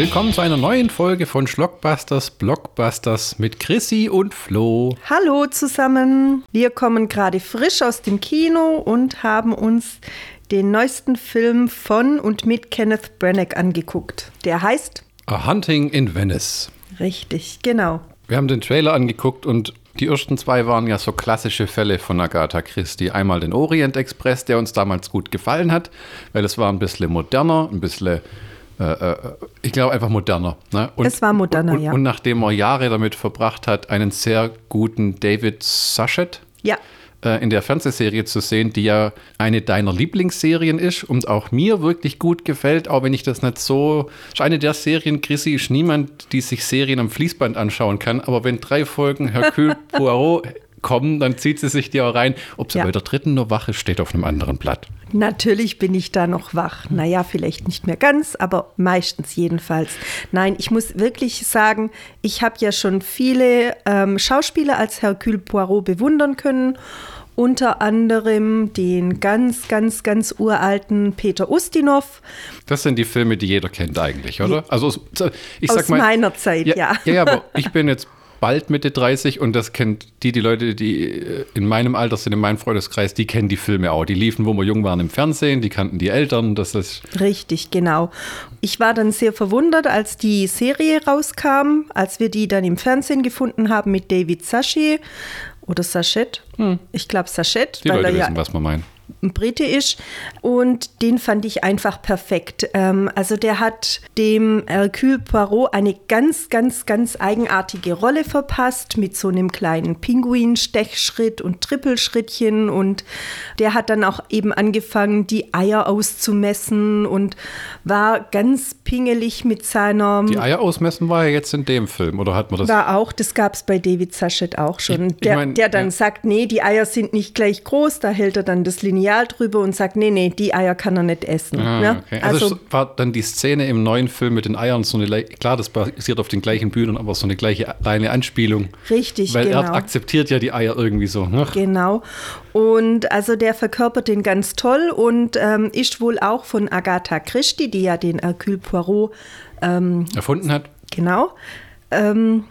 Willkommen zu einer neuen Folge von Schlockbusters Blockbusters mit Chrissy und Flo. Hallo zusammen. Wir kommen gerade frisch aus dem Kino und haben uns den neuesten Film von und mit Kenneth Branagh angeguckt. Der heißt A Hunting in Venice. Richtig, genau. Wir haben den Trailer angeguckt und die ersten zwei waren ja so klassische Fälle von Agatha Christie. Einmal den Orient Express, der uns damals gut gefallen hat, weil es war ein bisschen moderner, ein bisschen äh, äh, ich glaube einfach moderner. Ne? Und, es war moderner, und, ja. Und nachdem er Jahre damit verbracht hat, einen sehr guten David Suchet ja. äh, in der Fernsehserie zu sehen, die ja eine deiner Lieblingsserien ist und auch mir wirklich gut gefällt, auch wenn ich das nicht so. Ist eine der Serien, Chrissy, ist niemand, die sich Serien am Fließband anschauen kann, aber wenn drei Folgen Hercule Poirot kommen, dann zieht sie sich die auch rein. Ob sie Ja. bei der dritten nur wach ist, steht auf einem anderen Blatt. Natürlich bin ich da noch wach. Naja, vielleicht nicht mehr ganz, aber meistens jedenfalls. Nein, ich muss wirklich sagen, ich habe ja schon viele ähm, Schauspieler als Hercule Poirot bewundern können. Unter anderem den ganz, ganz, ganz uralten Peter Ustinov. Das sind die Filme, die jeder kennt eigentlich, oder? Also aus- ich Aus sag mal, meiner Zeit, ja. Ja, ja, aber ich bin jetzt bald Mitte 30 und das kennt die, die Leute, die äh, in meinem Alter sind, in meinem Freundeskreis, die kennen die Filme auch. Die liefen, wo wir jung waren, im Fernsehen, die kannten die Eltern. Das ist Richtig, genau. Ich war dann sehr verwundert, als die Serie rauskam, als wir die dann im Fernsehen gefunden haben mit David Sachet oder Sachet. Ich glaube Sachet, Hm. die weil Leute er ja wissen, was man meint. Ist. Und den fand ich einfach perfekt. Ähm, also der hat dem Hercule Poirot eine ganz, ganz, ganz eigenartige Rolle verpasst mit so einem kleinen Pinguin-Stechschritt und Trippelschrittchen. Und der hat dann auch eben angefangen, die Eier auszumessen und war ganz pingelig mit seiner... Die Eier ausmessen war ja jetzt in dem Film, oder hat man das? War auch, das gab es bei David Sachet auch schon. Ich- ich der, mein, der dann ja. sagt, nee, die Eier sind nicht gleich groß, da hält er dann das Lineal drüber und sagt, nee, nee, die Eier kann er nicht essen. Ah, ne? okay. Also, Also, war dann die Szene im neuen Film mit den Eiern so eine, klar, das basiert auf den gleichen Bühnern, aber so eine gleiche kleine Anspielung. richtig, Weil genau. er akzeptiert ja die Eier irgendwie so. Ne? Genau. Und also der verkörpert den ganz toll und ähm, ist wohl auch von Agatha Christie, die ja den Hercule Poirot Erfunden hat. genau ähm,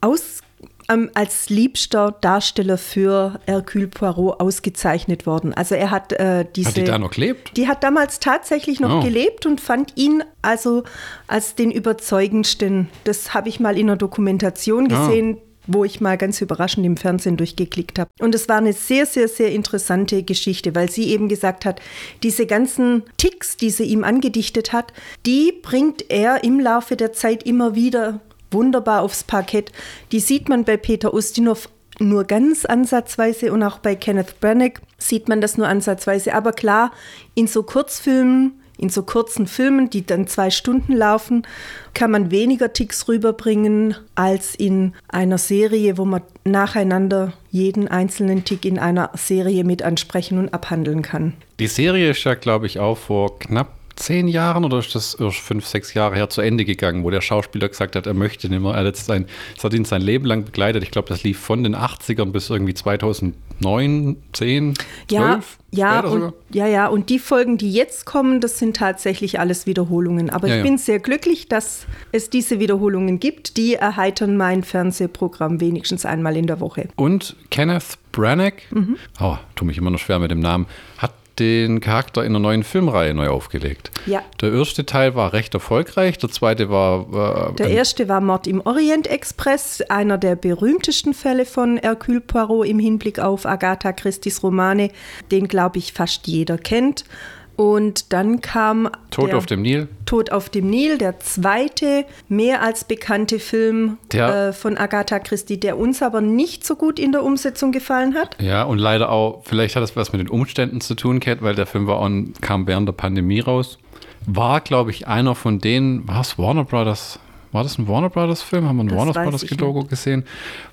aus ähm, als liebster Darsteller für Hercule Poirot ausgezeichnet worden. Also er hat äh, diese Hat die da noch gelebt? Die hat damals tatsächlich noch Oh. gelebt und fand ihn also als den überzeugendsten. Das habe ich mal in einer Dokumentation Ah. gesehen, wo ich mal ganz überraschend im Fernsehen durchgeklickt habe. Und es war eine sehr, sehr, sehr interessante Geschichte, weil sie eben gesagt hat, diese ganzen Ticks, die sie ihm angedichtet hat, die bringt er im Laufe der Zeit immer wieder wunderbar aufs Parkett. Die sieht man bei Peter Ustinov nur ganz ansatzweise und auch bei Kenneth Branagh sieht man das nur ansatzweise. Aber klar, in so Kurzfilmen, in so kurzen Filmen, die dann zwei Stunden laufen, kann man weniger Ticks rüberbringen als in einer Serie, wo man nacheinander jeden einzelnen Tick in einer Serie mit ansprechen und abhandeln kann. Die Serie ist ja, glaube ich, auch vor knapp zehn Jahren oder ist das erst fünf, sechs Jahre her zu Ende gegangen, wo der Schauspieler gesagt hat, er möchte nicht mehr. Er hat sein, das hat ihn sein Leben lang begleitet. Ich glaube, das lief von den 80ern bis irgendwie 2009, 10, 12. Ja, ja, und, ja, ja. Und die Folgen, die jetzt kommen, das sind tatsächlich alles Wiederholungen. Aber Ja, ich ja. bin sehr glücklich, dass es diese Wiederholungen gibt. Die erheitern mein Fernsehprogramm wenigstens einmal in der Woche. Und Kenneth Branagh, Mhm. oh, tu mich immer noch schwer mit dem Namen, hat den Charakter in einer neuen Filmreihe neu aufgelegt. Ja. Der erste Teil war recht erfolgreich, der zweite war. Äh, Der erste war Mord im Orient Express, einer der berühmtesten Fälle von Hercule Poirot im Hinblick auf Agatha Christie's Romane, den, glaube ich, fast jeder kennt. Und dann kam Tod auf dem Nil. Tod auf dem Nil, der zweite mehr als bekannte Film Der- äh, von Agatha Christie, der uns aber nicht so gut in der Umsetzung gefallen hat. Ja, und leider auch, vielleicht hat das was mit den Umständen zu tun, Cat, weil der Film war auch, kam während der Pandemie raus. War, glaube ich, einer von denen, war es Warner Brothers? War das ein Warner Brothers Film? Haben wir ein Das Warner Brothers Logo gesehen,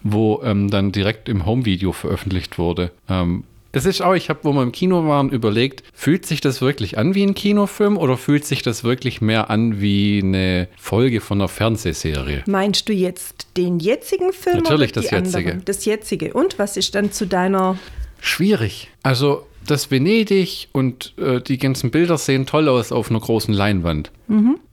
wo ähm, dann direkt im Home-Video veröffentlicht wurde. Ähm, es ist auch, ich habe, wo wir im Kino waren, überlegt, fühlt sich das wirklich an wie ein Kinofilm oder fühlt sich das wirklich mehr an wie eine Folge von einer Fernsehserie? Meinst du jetzt den jetzigen Film Natürlich oder die das jetzige. anderen? Das jetzige. Und was ist dann zu deiner Schwierig. Also das Venedig und äh, die ganzen Bilder sehen toll aus auf einer großen Leinwand.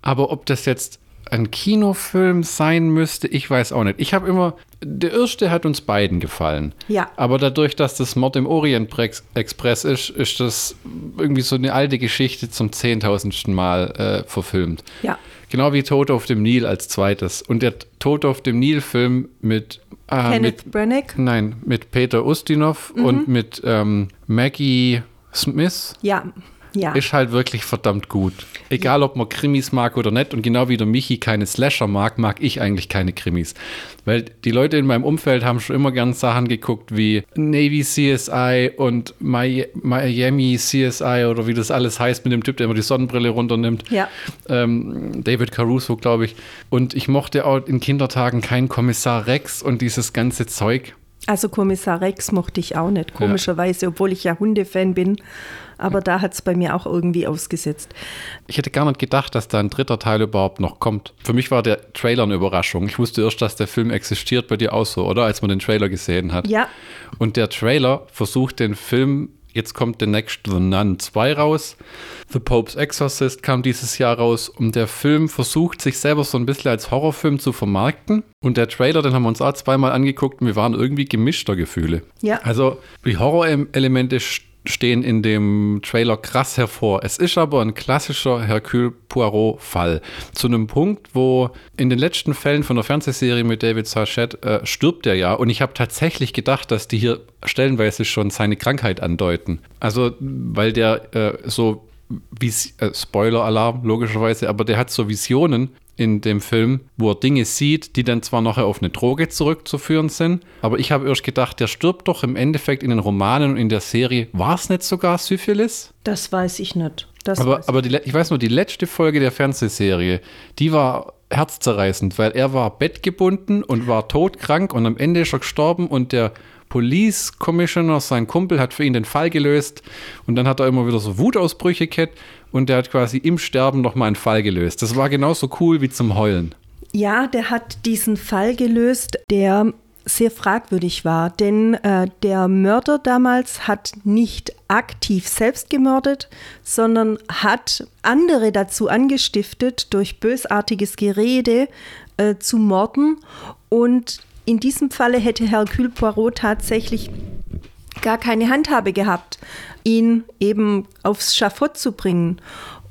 Aber ob das jetzt ein Kinofilm sein müsste, ich weiß auch nicht. Ich habe immer, der erste hat uns beiden gefallen. Ja. Aber dadurch, dass das Mord im Orient Express ist, ist das irgendwie so eine alte Geschichte zum zehntausendsten Mal äh, verfilmt. Ja. Genau wie Tod auf dem Nil als zweites. Und der Tod auf dem Nil-Film mit, äh, Kenneth mit Branagh? Nein, mit Peter Ustinov und mit ähm, Maggie Smith Ja. Ja. ist halt wirklich verdammt gut. Egal, ob man Krimis mag oder nicht. Und genau wie der Michi keine Slasher mag, mag ich eigentlich keine Krimis. Weil die Leute in meinem Umfeld haben schon immer gern Sachen geguckt wie Navy CSI und Mi- Miami CSI oder wie das alles heißt mit dem Typ, der immer die Sonnenbrille runternimmt. Ja. Ähm, David Caruso, glaube ich. Und ich mochte auch in Kindertagen keinen Kommissar Rex und dieses ganze Zeug. Also Kommissar Rex mochte ich auch nicht, komischerweise, obwohl ich ja Hundefan bin. Aber da hat es bei mir auch irgendwie ausgesetzt. Ich hätte gar nicht gedacht, dass da ein dritter Teil überhaupt noch kommt. Für mich war der Trailer eine Überraschung. Ich wusste erst, dass der Film existiert bei dir auch so, oder? Als man den Trailer gesehen hat. Ja. Und der Trailer versucht den Film, jetzt kommt der Next The Nun 2 raus. The Pope's Exorcist kam dieses Jahr raus. Und der Film versucht sich selber so ein bisschen als Horrorfilm zu vermarkten. Und der Trailer, den haben wir uns auch zweimal angeguckt und wir waren irgendwie gemischter Gefühle. Ja. Also die Horrorelemente stehen in dem Trailer krass hervor. Es ist aber ein klassischer Hercule Poirot-Fall. Zu einem Punkt, wo in den letzten Fällen von der Fernsehserie mit David Sachet äh, stirbt er ja. Und ich habe tatsächlich gedacht, dass die hier stellenweise schon seine Krankheit andeuten. Also, weil der äh, so äh, Spoiler-Alarm, logischerweise, aber der hat so Visionen in dem Film, wo er Dinge sieht, die dann zwar nachher auf eine Droge zurückzuführen sind, aber ich habe erst gedacht, der stirbt doch im Endeffekt in den Romanen und in der Serie. War es nicht sogar Syphilis? Das weiß ich nicht. Das Aber, weiß aber die, ich weiß nur, die letzte Folge der Fernsehserie, die war herzzerreißend, weil er war bettgebunden und war todkrank und am Ende ist er gestorben und der Police Commissioner, sein Kumpel, hat für ihn den Fall gelöst und dann hat er immer wieder so Wutausbrüche gehabt und der hat quasi im Sterben nochmal einen Fall gelöst. Das war genauso cool wie zum Heulen. Ja, der hat diesen Fall gelöst, der sehr fragwürdig war, denn äh, der Mörder damals hat nicht aktiv selbst gemordet, sondern hat andere dazu angestiftet, durch bösartiges Gerede äh, zu morden. Und in diesem Falle hätte Hercule Poirot tatsächlich gar keine Handhabe gehabt, ihn eben aufs Schafott zu bringen.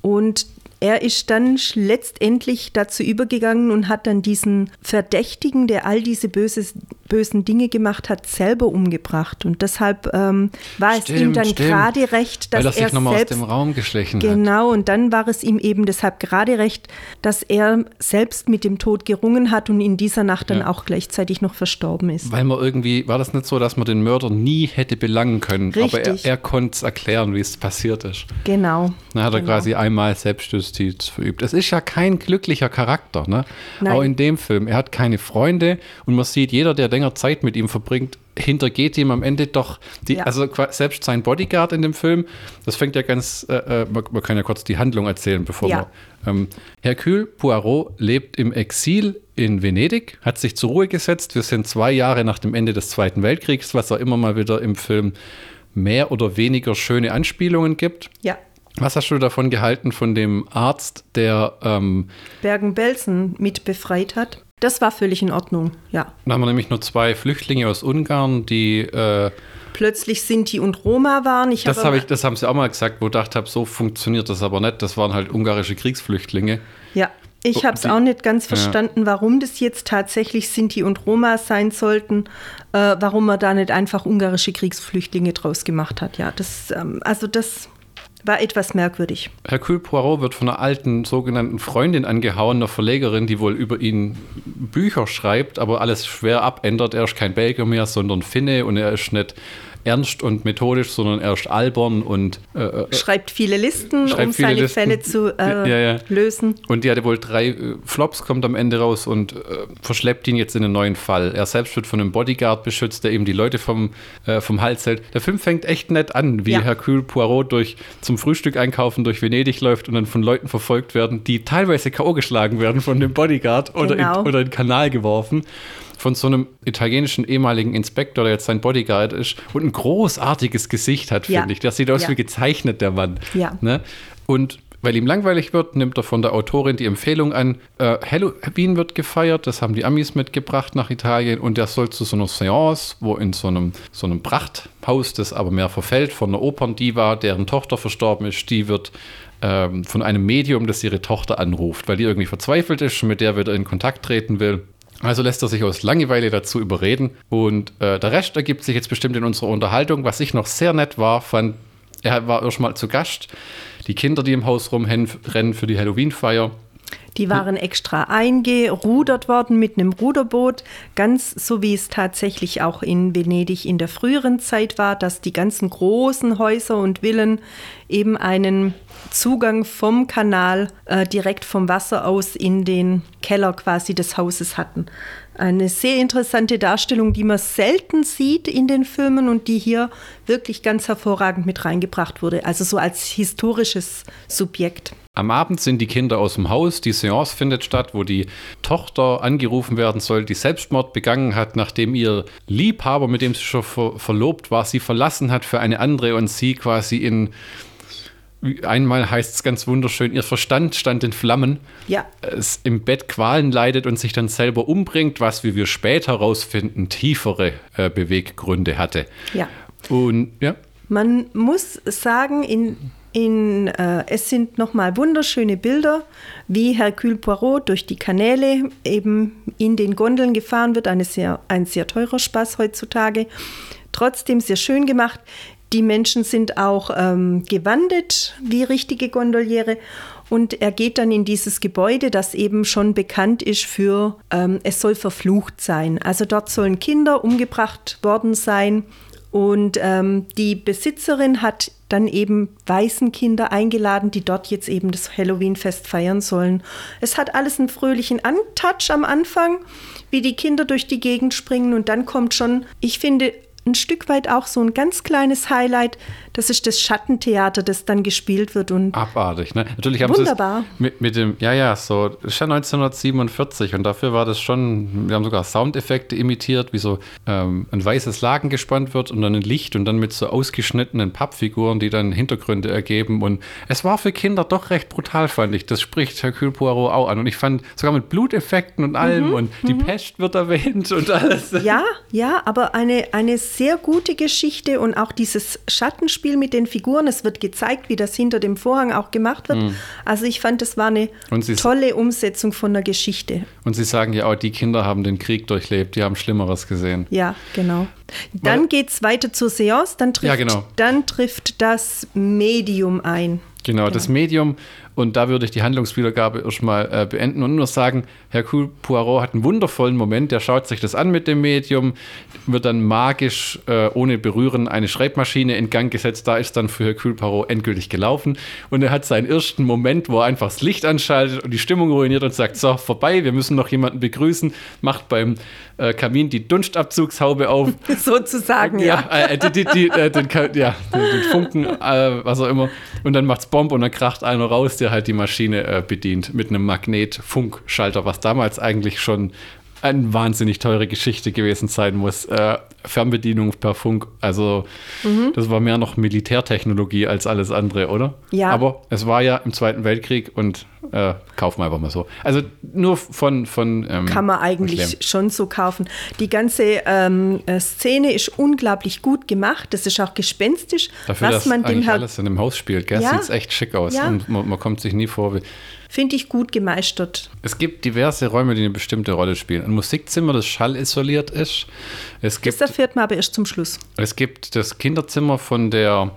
Und er ist dann letztendlich dazu übergegangen und hat dann diesen Verdächtigen, der all diese böses, bösen Dinge gemacht hat, selber umgebracht. Und deshalb ähm, war es ihm Stimmt, dann stimmt. gerade recht, dass weil er er sich nochmal aus selbst dem Raum geschlichen hat. Genau, und dann war es ihm eben deshalb gerade recht, dass er selbst mit dem Tod gerungen hat und in dieser Nacht dann Ja. auch gleichzeitig noch verstorben ist. Weil man irgendwie, war das nicht so, dass man den Mörder nie hätte belangen können, aber er, Richtig. er konnte es erklären, wie es passiert ist. Genau. Dann hat er genau. quasi einmal Selbstjustiz verübt. Es ist ja kein glücklicher Charakter, ne? Nein. Auch in dem Film. Er hat keine Freunde und man sieht, jeder, der länger Zeit mit ihm verbringt, hintergeht ihm am Ende doch die, Ja. also selbst sein Bodyguard in dem Film, das fängt ja ganz, äh, äh, man, man kann ja kurz die Handlung erzählen, bevor Ja. man. Ähm, Hercule Poirot lebt im Exil in Venedig, hat sich zur Ruhe gesetzt. Wir sind zwei Jahre nach dem Ende des Zweiten Weltkriegs, was er immer mal wieder im Film mehr oder weniger schöne Anspielungen gibt. Ja. Was hast du davon gehalten von dem Arzt, der, ähm, Bergen-Belsen mit befreit hat. Das war völlig in Ordnung, ja. da haben wir nämlich nur zwei Flüchtlinge aus Ungarn, die, äh, Plötzlich Sinti und Roma waren. Ich das, habe hab ich, das haben sie auch mal gesagt, wo ich gedacht habe, so funktioniert das aber nicht. Das waren halt ungarische Kriegsflüchtlinge. Ja, ich Oh, habe es auch nicht ganz Ja. verstanden, warum das jetzt tatsächlich Sinti und Roma sein sollten, äh, warum man da nicht einfach ungarische Kriegsflüchtlinge draus gemacht hat. Ja, das, ähm, also das war etwas merkwürdig. Hercule Poirot wird von einer alten sogenannten Freundin angehauen, einer Verlegerin, die wohl über ihn Bücher schreibt, aber alles schwer abändert. Er ist kein Belgier mehr, sondern Finne und er ist nicht ernst und methodisch, sondern er ist albern und äh, äh, Schreibt viele Listen, Schreibt um viele seine Listen. Fälle zu äh, Ja, ja. lösen. Und die hatte wohl drei äh, Flops, kommt am Ende raus und äh, verschleppt ihn jetzt in einen neuen Fall. Er selbst wird von einem Bodyguard beschützt, der eben die Leute vom, vom Hals hält. Der Film fängt echt nett an, wie Ja. Hercule Poirot durch, zum Frühstück einkaufen durch Venedig läuft und dann von Leuten verfolgt werden, die teilweise K.O. geschlagen werden von dem Bodyguard oder, Genau. in, oder in den Kanal geworfen. Von so einem italienischen ehemaligen Inspektor, der jetzt sein Bodyguard ist und ein großartiges Gesicht hat, Ja. finde ich. Das sieht aus Ja. wie gezeichnet, der Mann. Ja. Ne? Und weil ihm langweilig wird, nimmt er von der Autorin die Empfehlung an, äh, Halloween wird gefeiert, das haben die Amis mitgebracht nach Italien und der soll zu so einer Seance, wo in so einem, so einem Prachthaus, das aber mehr verfällt, von einer Operndiva, deren Tochter verstorben ist, die wird ähm, von einem Medium, das ihre Tochter anruft, weil die irgendwie verzweifelt ist und mit der wieder in Kontakt treten will. Also lässt er sich aus Langeweile dazu überreden. Und äh, der Rest ergibt sich jetzt bestimmt in unserer Unterhaltung. Was ich noch sehr nett war, fand, er war erstmal zu Gast. Die Kinder, die im Haus rumrennen für die Halloween-Feier. Die waren extra eingerudert worden mit einem Ruderboot, ganz so wie es tatsächlich auch in Venedig in der früheren Zeit war, dass die ganzen großen Häuser und Villen eben einen Zugang vom Kanal äh, direkt vom Wasser aus in den Keller quasi des Hauses hatten. Eine sehr interessante Darstellung, die man selten sieht in den Filmen und die hier wirklich ganz hervorragend mit reingebracht wurde. Also so als historisches Subjekt. Am Abend sind die Kinder aus dem Haus, die Seance findet statt, wo die Tochter angerufen werden soll, die Selbstmord begangen hat, nachdem ihr Liebhaber, mit dem sie schon ver verlobt war, sie verlassen hat für eine andere und sie quasi in einmal heißt es ganz wunderschön, ihr Verstand stand in Flammen, ja. es im Bett Qualen leidet und sich dann selber umbringt, was, wie wir später herausfinden, tiefere äh, Beweggründe hatte. Ja. Und ja. Man muss sagen, in, in, äh, es sind nochmal wunderschöne Bilder, wie Hercule Poirot durch die Kanäle eben in den Gondeln gefahren wird. Eine sehr, ein sehr teurer Spaß heutzutage. Trotzdem sehr schön gemacht. Die Menschen sind auch ähm, gewandet wie richtige Gondoliere. Und er geht dann in dieses Gebäude, das eben schon bekannt ist für, ähm, es soll verflucht sein. Also dort sollen Kinder umgebracht worden sein. Und ähm, die Besitzerin hat dann eben Waisenkinder eingeladen, die dort jetzt eben das Halloween-Fest feiern sollen. Es hat alles einen fröhlichen Antouch am Anfang, wie die Kinder durch die Gegend springen und dann kommt schon, ich finde, ein Stück weit auch so ein ganz kleines Highlight. Das ist das Schattentheater, das dann gespielt wird. Und Abartig, ne? Natürlich haben wunderbar. sie es mit, mit dem, ja, ja, so, das ist ja 1947 und dafür war das schon, wir haben sogar Soundeffekte imitiert, wie so ähm, ein weißes Laken gespannt wird und dann ein Licht und dann mit so ausgeschnittenen Pappfiguren, die dann Hintergründe ergeben. Und es war für Kinder doch recht brutal, fand ich. Das spricht Hercule Poirot auch an. Und ich fand sogar mit Bluteffekten und allem mhm, und die mhm. Pest wird erwähnt und alles. Ja, ja, aber eine, eine sehr gute Geschichte und auch dieses Schattenspiel mit den Figuren. Es wird gezeigt, wie das hinter dem Vorhang auch gemacht wird. Mhm. Also ich fand, das war eine tolle Umsetzung von der Geschichte. Und Sie sagen ja auch, die Kinder haben den Krieg durchlebt, die haben Schlimmeres gesehen. Ja, genau. Dann geht es weiter zur Seance, dann trifft, ja, genau. dann trifft das Medium ein. Genau, das Medium und da würde ich die Handlungswiedergabe erstmal äh, beenden und nur sagen, Hercule Poirot hat einen wundervollen Moment. Der schaut sich das an mit dem Medium, wird dann magisch äh, ohne Berühren eine Schreibmaschine in Gang gesetzt. Da ist dann für Hercule Poirot endgültig gelaufen. Und er hat seinen ersten Moment, wo er einfach das Licht anschaltet und die Stimmung ruiniert und sagt: So, vorbei, wir müssen noch jemanden begrüßen. Macht beim äh, Kamin die Dunstabzugshaube auf. Sozusagen, ja. ja. Äh, die, die, die, äh, den, ja den, Funken, äh, was auch immer. Und dann macht's Bomb und dann kracht einer raus, der halt die Maschine äh, bedient mit einem Magnetfunkschalter, was damals eigentlich schon eine wahnsinnig teure Geschichte gewesen sein muss. Äh, Fernbedienung per Funk, also mhm. das war mehr noch Militärtechnologie als alles andere, oder? Ja. Aber es war ja im Zweiten Weltkrieg und äh, kaufen wir einfach mal so. Also nur von. von ähm, Kann man eigentlich schon so kaufen. Die ganze ähm, äh, Szene ist unglaublich gut gemacht. Das ist auch gespenstisch. Dafür, was dass man dem alles in einem Haus spielt, ja? sieht echt schick aus. Ja. Und man, man kommt sich nie vor wie Finde ich gut gemeistert. Es gibt diverse Räume, die eine bestimmte Rolle spielen. Ein Musikzimmer, das schallisoliert ist. Es gibt, das erfährt man aber erst zum Schluss. Es gibt das Kinderzimmer von der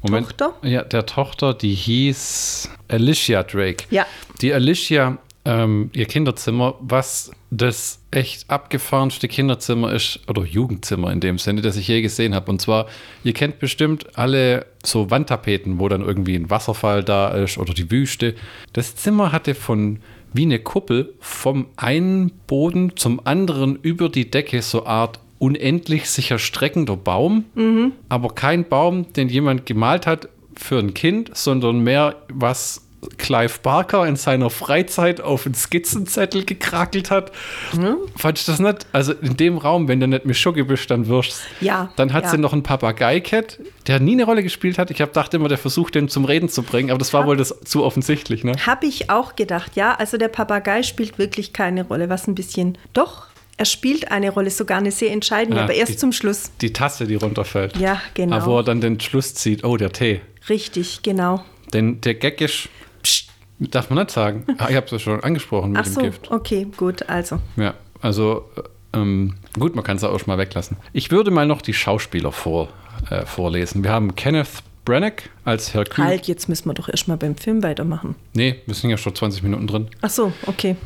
Moment, Tochter? Ja, der Tochter, die hieß Alicia Drake. Ja. Die Alicia ähm, ihr Kinderzimmer, was das echt abgefahrenste Kinderzimmer ist, oder Jugendzimmer in dem Sinne, das ich je gesehen habe. Und zwar, ihr kennt bestimmt alle so Wandtapeten, wo dann irgendwie ein Wasserfall da ist oder die Wüste. Das Zimmer hatte von wie eine Kuppel vom einen Boden zum anderen über die Decke so Art unendlich sich erstreckender Baum, mhm. aber kein Baum, den jemand gemalt hat für ein Kind, sondern mehr was Clive Barker in seiner Freizeit auf einen Skizzenzettel gekrakelt hat. Hm? Fand ich das nicht? Also in dem Raum, wenn du nicht mit Schugge bist, dann wirst Ja. Dann hat ja. sie noch einen Papagei-Cat, der nie eine Rolle gespielt hat. Ich habe dachte immer, der versucht, den zum Reden zu bringen, aber das war Hab- wohl das zu offensichtlich, ne? Habe ich auch gedacht, ja. Also der Papagei spielt wirklich keine Rolle, was ein bisschen. Doch, er spielt eine Rolle, sogar eine sehr entscheidende, Ja, aber erst die- zum Schluss. Die Tasse, die runterfällt. Ja, genau. Aber wo er dann den Schluss zieht, oh, der Tee. Richtig, genau. Denn der Gag ist, Psst. darf man nicht sagen. Ah, ich habe es ja schon angesprochen mit Ach dem so, Gift. okay, gut, also. Ja, also äh, ähm, gut, man kann es auch schon mal weglassen. Ich würde mal noch die Schauspieler vor, äh, vorlesen. Wir haben Kenneth Branagh als Hercule. Halt, jetzt müssen wir doch erstmal beim Film weitermachen. Nee, wir sind ja schon 20 Minuten drin. Ach so, okay.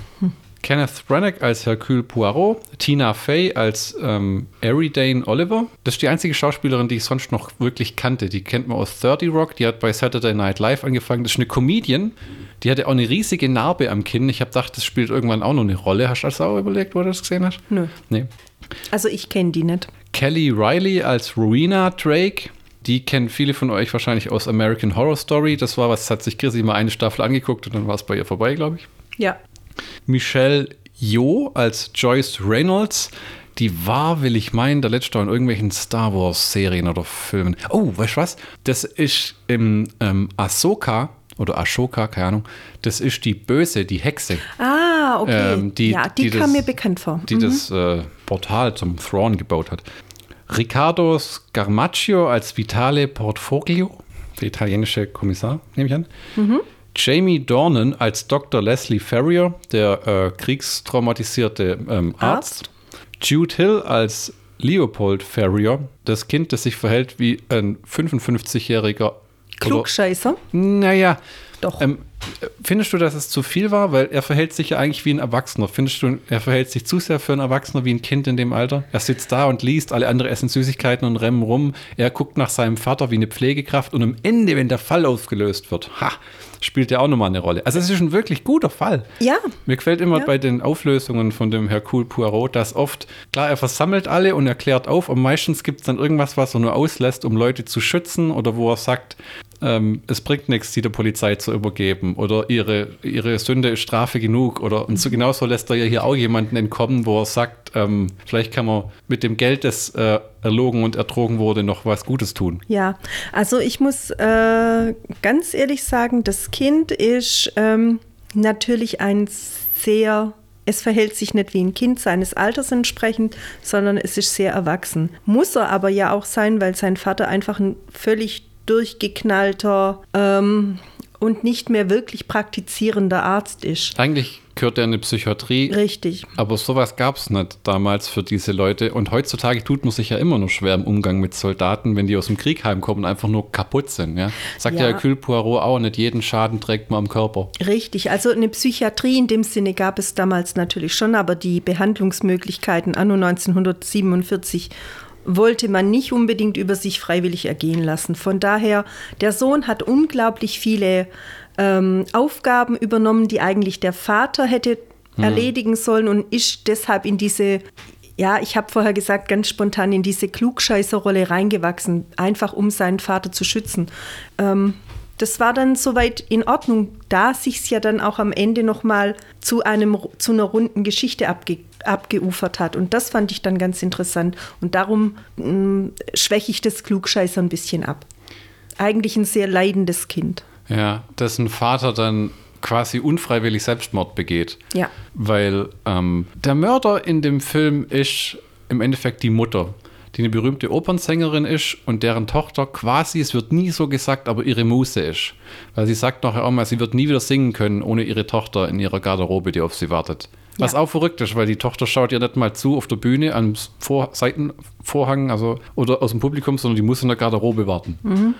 Kenneth Branagh als Hercule Poirot, Tina Fey als ähm, Eridane Oliver. Das ist die einzige Schauspielerin, die ich sonst noch wirklich kannte. Die kennt man aus 30 Rock, die hat bei Saturday Night Live angefangen. Das ist eine Comedian, die hatte auch eine riesige Narbe am Kinn. Ich habe gedacht, das spielt irgendwann auch noch eine Rolle. Hast du das auch überlegt, wo du das gesehen hast? Nö. Nee. Also ich kenne die nicht. Kelly Riley als Rowena Drake. Die kennen viele von euch wahrscheinlich aus American Horror Story. Das war was, hat sich Chrissy mal eine Staffel angeguckt und dann war es bei ihr vorbei, glaube ich. Ja. Michelle Yeoh als Joyce Reynolds. Die war, will ich meinen, der letzte in irgendwelchen Star Wars-Serien oder Filmen. Oh, weißt du was? Das ist im ähm, Ahsoka oder Ashoka, keine Ahnung. Das ist die Böse, die Hexe, Ah, okay. Ähm, die- ja, die, die kam das- mir bekannt vor. die das äh, Portal zum Thrawn gebaut hat. Riccardo Scarmaccio als Vitale Portfolio, der italienische Kommissar, nehme ich an. Jamie Dornan als Dr. Leslie Ferrier, der äh, kriegstraumatisierte ähm, Arzt. Arzt. Jude Hill als Leopold Ferrier, das Kind, das sich verhält wie ein 55-jähriger Klugscheißer. naja. Doch. Ähm, äh, findest du, dass es zu viel war? Weil er verhält sich ja eigentlich wie ein Erwachsener. Findest du, er verhält sich zu sehr für einen Erwachsener wie ein Kind in dem Alter? Er sitzt da und liest, alle anderen essen Süßigkeiten und rennen rum. Er guckt nach seinem Vater wie eine Pflegekraft und am Ende, wenn der Fall aufgelöst wird, ha, spielt er auch nochmal eine Rolle. Also es ist ein wirklich guter Fall. Ja. Mir gefällt immer Ja. bei den Auflösungen von dem Hercule Poirot, dass oft, klar, er versammelt alle und erklärt auf, und meistens gibt es dann irgendwas, was er nur auslässt, um Leute zu schützen oder wo er sagt, ähm, es bringt nichts, sie der Polizei zu übergeben oder ihre, ihre Sünde ist Strafe genug oder und so genauso lässt er ja hier auch jemanden entkommen, wo er sagt, ähm, vielleicht kann man mit dem Geld, das äh, erlogen und ertrogen wurde, noch was Gutes tun. Ja, also ich muss äh, ganz ehrlich sagen, das Kind ist ähm, natürlich ein sehr, es verhält sich nicht wie ein Kind seines Alters entsprechend, sondern es ist sehr erwachsen. Muss er aber ja auch sein, weil sein Vater einfach ein völlig durchgeknallter ähm, und nicht mehr wirklich praktizierender Arzt ist. Eigentlich gehört er in eine Psychiatrie. Richtig. Aber sowas gab es nicht damals für diese Leute. Und heutzutage tut man sich ja immer noch schwer im Umgang mit Soldaten, wenn die aus dem Krieg heimkommen und einfach nur kaputt sind. Ja? Sagt ja, Ja. Hercule Poirot auch, nicht jeden Schaden trägt man am Körper. Richtig, also eine Psychiatrie in dem Sinne gab es damals natürlich schon, aber die Behandlungsmöglichkeiten anno 1947 wollte man nicht unbedingt über sich freiwillig ergehen lassen. Von daher, der Sohn hat unglaublich viele ähm, Aufgaben übernommen, die eigentlich der Vater hätte erledigen sollen und ist deshalb in diese ja, ich habe vorher gesagt, ganz spontan in diese Klugscheißerrolle reingewachsen, einfach um seinen Vater zu schützen. Ähm, das war dann soweit in Ordnung, da sich's ja dann auch am Ende nochmal zu einem zu einer runden Geschichte abge, abgeufert hat. Und das fand ich dann ganz interessant. Und darum mh, schwäche ich das Klugscheißer ein bisschen ab. Eigentlich ein sehr leidendes Kind. Ja, dessen Vater dann quasi unfreiwillig Selbstmord begeht. Ja. Weil ähm, der Mörder in dem Film ist im Endeffekt die Mutter, die eine berühmte Opernsängerin ist und deren Tochter quasi, es wird nie so gesagt, aber ihre Muse ist. Weil sie sagt nachher auch mal, sie wird nie wieder singen können ohne ihre Tochter in ihrer Garderobe, die auf sie wartet. Was Ja. auch verrückt ist, weil die Tochter schaut ihr nicht mal zu auf der Bühne am Vor Seitenvorhang also, oder aus dem Publikum, sondern die muss in der Garderobe warten.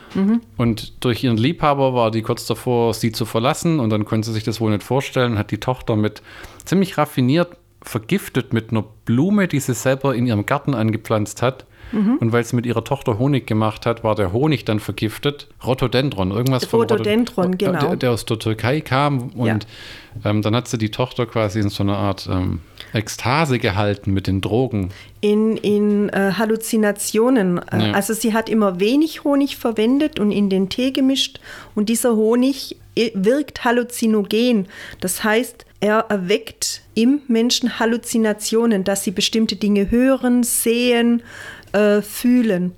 Und durch ihren Liebhaber war die kurz davor, sie zu verlassen und dann konnte sie sich das wohl nicht vorstellen, hat die Tochter mit ziemlich raffiniert vergiftet mit einer Blume, die sie selber in ihrem Garten angepflanzt hat. Und weil sie mit ihrer Tochter Honig gemacht hat, war der Honig dann vergiftet. Rhododendron, irgendwas von Rhododendron, Rhodo- genau. Der, der aus der Türkei kam und Ja. ähm, dann hat sie die Tochter quasi in so einer Art ähm, Ekstase gehalten mit den Drogen. in, in äh, Halluzinationen. Äh, Ja. Also sie hat immer wenig Honig verwendet und in den Tee gemischt. Und dieser Honig wirkt halluzinogen. Das heißt, er erweckt im Menschen Halluzinationen, dass sie bestimmte Dinge hören, sehen, äh, fühlen.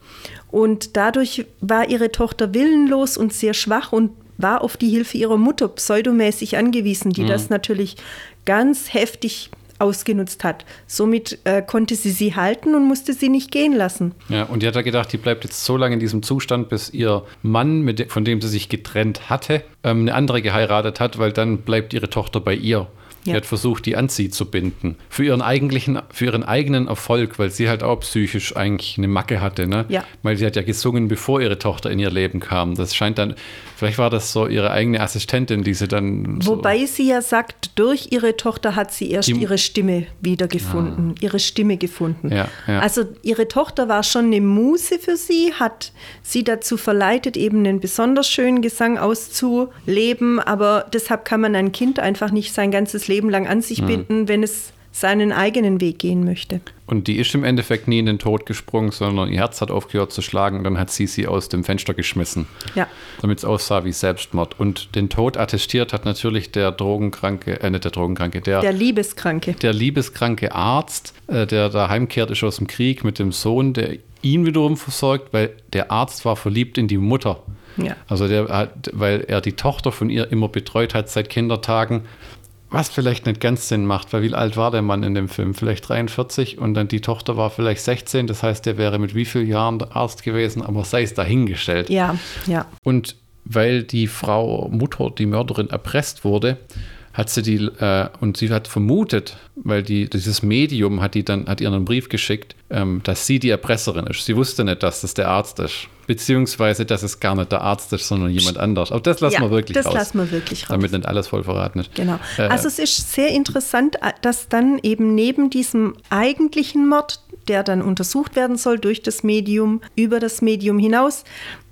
Und dadurch war ihre Tochter willenlos und sehr schwach und war auf die Hilfe ihrer Mutter pseudomäßig angewiesen, die mhm. das natürlich ganz heftig ausgenutzt hat. Somit äh, konnte sie sie halten und musste sie nicht gehen lassen. Ja, und die hat ja gedacht, die bleibt jetzt so lange in diesem Zustand, bis ihr Mann, mit, von dem sie sich getrennt hatte, ähm, eine andere geheiratet hat, weil dann bleibt ihre Tochter bei ihr. Ja. Die hat versucht, die an sie zu binden. Für ihren, eigentlichen, für ihren eigenen Erfolg, weil sie halt auch psychisch eigentlich eine Macke hatte. Ne? Ja. Weil sie hat ja gesungen, bevor ihre Tochter in ihr Leben kam. Das scheint dann, vielleicht war das so ihre eigene Assistentin, die sie dann. Wobei so sie ja sagt, durch ihre Tochter hat sie erst die, ihre Stimme wiedergefunden, ah. ihre Stimme gefunden. Ja, ja. Also ihre Tochter war schon eine Muse für sie, hat sie dazu verleitet, eben einen besonders schönen Gesang auszuleben. Aber deshalb kann man ein Kind einfach nicht sein ganzes Leben Leben lang an sich mhm. binden, wenn es seinen eigenen Weg gehen möchte. Und die ist im Endeffekt nie in den Tod gesprungen, sondern ihr Herz hat aufgehört zu schlagen und dann hat sie sie aus dem Fenster geschmissen. Ja. Damit es aussah wie Selbstmord. Und den Tod attestiert hat natürlich der Drogenkranke, äh, nicht der Drogenkranke, der, der Liebeskranke. Der liebeskranke Arzt, äh, der da heimkehrt ist aus dem Krieg mit dem Sohn, der ihn wiederum versorgt, weil der Arzt war verliebt in die Mutter. Ja. Also der hat, weil er die Tochter von ihr immer betreut hat seit Kindertagen was vielleicht nicht ganz Sinn macht, weil wie alt war der Mann in dem Film? Vielleicht 43 und dann die Tochter war vielleicht 16. Das heißt, der wäre mit wie vielen Jahren Arzt gewesen, aber sei es dahingestellt. Ja, ja. Und weil die Frau Mutter, die Mörderin, erpresst wurde, hat sie die, äh, und sie hat vermutet, weil die, dieses Medium hat, die dann, hat ihr einen Brief geschickt, ähm, dass sie die Erpresserin ist. Sie wusste nicht, dass das der Arzt ist. Beziehungsweise, dass es gar nicht der Arzt ist, sondern jemand anders. Aber das lassen ja, wir wirklich das raus. Das lassen wir wirklich raus. Damit nicht alles voll verraten ist. Genau. Äh, also es ist sehr interessant, äh, dass dann eben neben diesem eigentlichen Mord, der dann untersucht werden soll durch das Medium, über das Medium hinaus,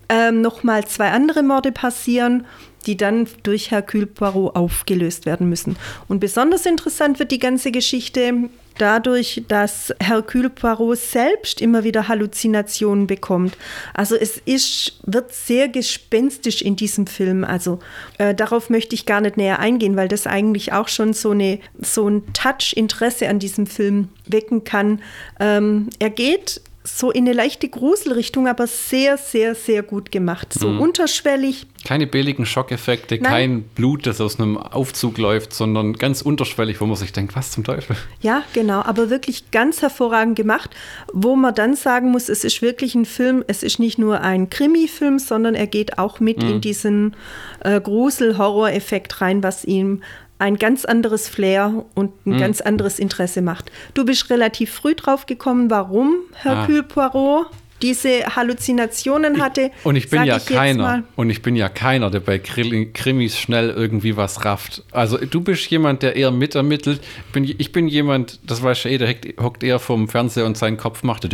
ähm, nochmal zwei andere Morde passieren die dann durch Hercule Poirot aufgelöst werden müssen. Und besonders interessant wird die ganze Geschichte dadurch, dass Hercule Poirot selbst immer wieder Halluzinationen bekommt. Also es ist, wird sehr gespenstisch in diesem Film. Also äh, darauf möchte ich gar nicht näher eingehen, weil das eigentlich auch schon so, eine, so ein Touch-Interesse an diesem Film wecken kann. Ähm, er geht so in eine leichte Gruselrichtung, aber sehr, sehr, sehr gut gemacht. So mhm. unterschwellig. Keine billigen Schockeffekte, Nein. kein Blut, das aus einem Aufzug läuft, sondern ganz unterschwellig, wo man sich denkt, was zum Teufel. Ja, genau, aber wirklich ganz hervorragend gemacht, wo man dann sagen muss, es ist wirklich ein Film, es ist nicht nur ein Krimi-Film, sondern er geht auch mit mhm. in diesen äh, Grusel-Horror-Effekt rein, was ihm ein ganz anderes Flair und ein hm. ganz anderes Interesse macht. Du bist relativ früh drauf gekommen, warum Hercule ah. Poirot diese Halluzinationen hatte. Ich, und ich bin ja ich keiner. Und ich bin ja keiner, der bei Krimis schnell irgendwie was rafft. Also du bist jemand, der eher mitermittelt. Bin, ich bin jemand, das weiß ja eh, der hockt eher vom Fernseher und seinen Kopf macht.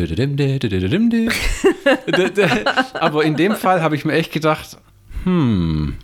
Aber in dem Fall habe ich mir echt gedacht, hm,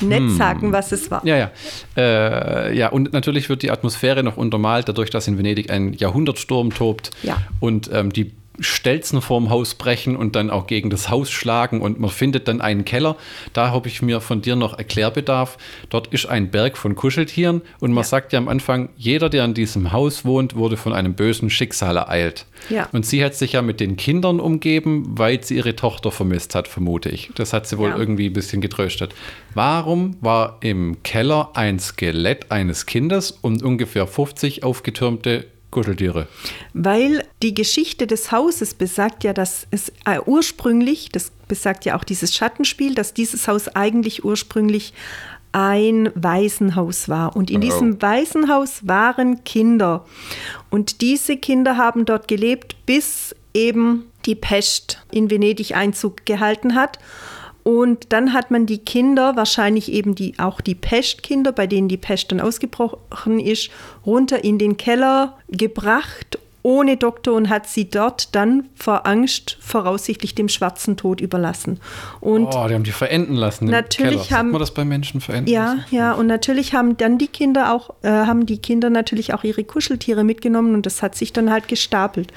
nett hm. sagen, was es war. Ja, ja. Äh, ja, und natürlich wird die Atmosphäre noch untermalt, dadurch, dass in Venedig ein Jahrhundertsturm tobt ja. und ähm, die Stelzen vorm Haus brechen und dann auch gegen das Haus schlagen und man findet dann einen Keller. Da habe ich mir von dir noch Erklärbedarf. Dort ist ein Berg von Kuscheltieren und man ja. sagt ja am Anfang, jeder, der in diesem Haus wohnt, wurde von einem bösen Schicksal ereilt. Ja. Und sie hat sich ja mit den Kindern umgeben, weil sie ihre Tochter vermisst hat, vermute ich. Das hat sie wohl ja. irgendwie ein bisschen getröstet. Warum war im Keller ein Skelett eines Kindes und ungefähr 50 aufgetürmte Kuscheltiere. Weil die Geschichte des Hauses besagt ja, dass es äh, ursprünglich, das besagt ja auch dieses Schattenspiel, dass dieses Haus eigentlich ursprünglich ein Waisenhaus war. Und in oh. diesem Waisenhaus waren Kinder. Und diese Kinder haben dort gelebt, bis eben die Pest in Venedig Einzug gehalten hat. Und dann hat man die Kinder, wahrscheinlich eben die, auch die Pestkinder, bei denen die Pest dann ausgebrochen ist, runter in den Keller gebracht ohne Doktor und hat sie dort dann vor Angst voraussichtlich dem schwarzen Tod überlassen. Und oh, die haben die verenden lassen. Natürlich haben man das bei Menschen verenden. Ja, lassen? ja, und natürlich haben dann die Kinder auch äh, haben die Kinder natürlich auch ihre Kuscheltiere mitgenommen und das hat sich dann halt gestapelt.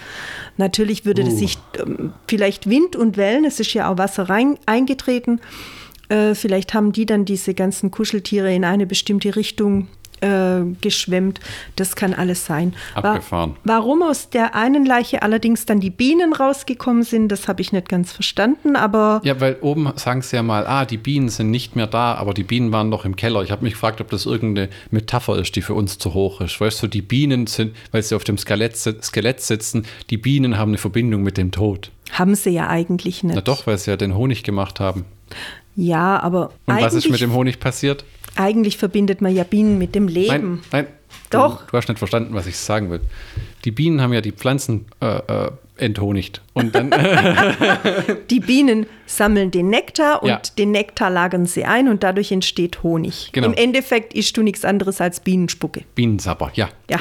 Natürlich würde uh. das sich ähm, vielleicht Wind und Wellen, es ist ja auch Wasser rein eingetreten Äh, vielleicht haben die dann diese ganzen Kuscheltiere in eine bestimmte Richtung äh, geschwemmt. Das kann alles sein. Abgefahren. Wa warum aus der einen Leiche allerdings dann die Bienen rausgekommen sind, das habe ich nicht ganz verstanden, aber. Ja, weil oben sagen sie ja mal, ah, die Bienen sind nicht mehr da, aber die Bienen waren noch im Keller. Ich habe mich gefragt, ob das irgendeine Metapher ist, die für uns zu hoch ist. Weißt du, die Bienen sind, weil sie auf dem Skelett, Skelett sitzen, die Bienen haben eine Verbindung mit dem Tod. Haben sie ja eigentlich nicht. Na doch, weil sie ja den Honig gemacht haben. Ja, aber. Und was ist mit dem Honig passiert? Eigentlich verbindet man ja Bienen mit dem Leben. Nein, nein. Doch. Du, du hast nicht verstanden, was ich sagen will. Die Bienen haben ja die Pflanzen äh, äh, enthonigt. Und dann die Bienen sammeln den Nektar und Ja. den Nektar lagern sie ein und dadurch entsteht Honig. Genau. Im Endeffekt isst du nichts anderes als Bienenspucke. Bienensapper, ja. Ja.